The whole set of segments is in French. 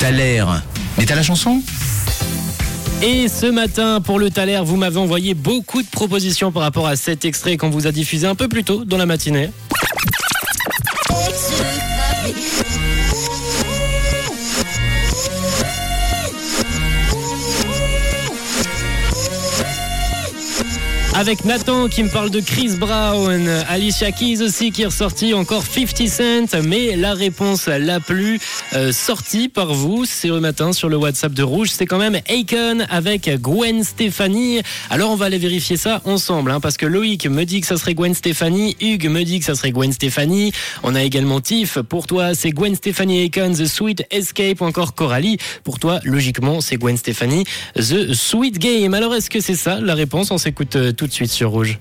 T'as. Mais t'as la chanson? Et ce matin, pour le Thaler, vous m'avez envoyé beaucoup de propositions par rapport à cet extrait qu'on vous a diffusé un peu plus tôt dans la matinée. Avec Nathan qui me parle de Chris Brown, Alicia Keys aussi qui est ressorti, encore 50 Cent, mais la réponse la plus euh, sortie par vous, c'est ce matin sur le WhatsApp de Rouge, c'est quand même Akon avec Gwen Stefani. Alors on va aller vérifier ça ensemble, hein, parce que Loïc me dit que ça serait Gwen Stefani, Hugues me dit que ça serait Gwen Stefani, on a également Tiff, pour toi c'est Gwen Stefani Akon, The Sweet Escape, ou encore Coralie, pour toi logiquement c'est Gwen Stefani, The Sweet Game. Alors est-ce que c'est ça la réponse? On s'écoute euh, tout de suite sur Rouge.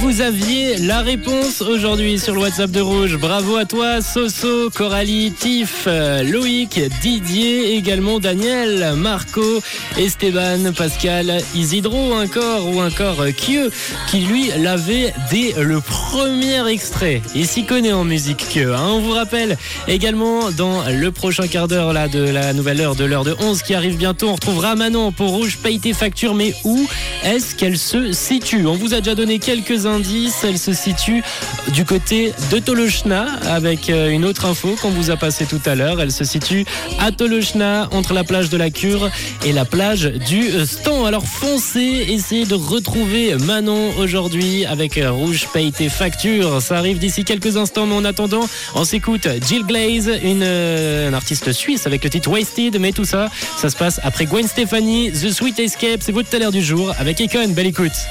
Vous aviez la réponse aujourd'hui sur le WhatsApp de Rouge. Bravo à toi, Soso, Coralie, Tiff, euh, Loïc, Didier, également Daniel, Marco, Esteban, Pascal, Isidro encore ou encore euh, Kieu qui lui l'avait dès le premier extrait. Il s'y connaît en musique Kieu. hein. On vous rappelle également dans le prochain quart d'heure là de la nouvelle heure de l'heure de 11 qui arrive bientôt. On retrouvera Manon pour Rouge paye tes factures. Mais où est-ce qu'elle se situe? On vous a déjà donné quelques indices. Elle se situe du côté de Tolochna avec euh, une autre info qu'on vous a passée tout à l'heure. Elle se situe à Tolochna entre la plage de la Cure et la plage du Stan. Alors foncez, essayez de retrouver Manon aujourd'hui avec euh, Rouge paye tes factures. Ça arrive d'ici quelques instants, mais en attendant, on s'écoute Jill Glaze, une, euh, un artiste suisse avec le titre Wasted. Mais tout ça, ça se passe après Gwen Stefani, The Sweet Escape. C'est votre taler du jour avec Econ. Belle écoute.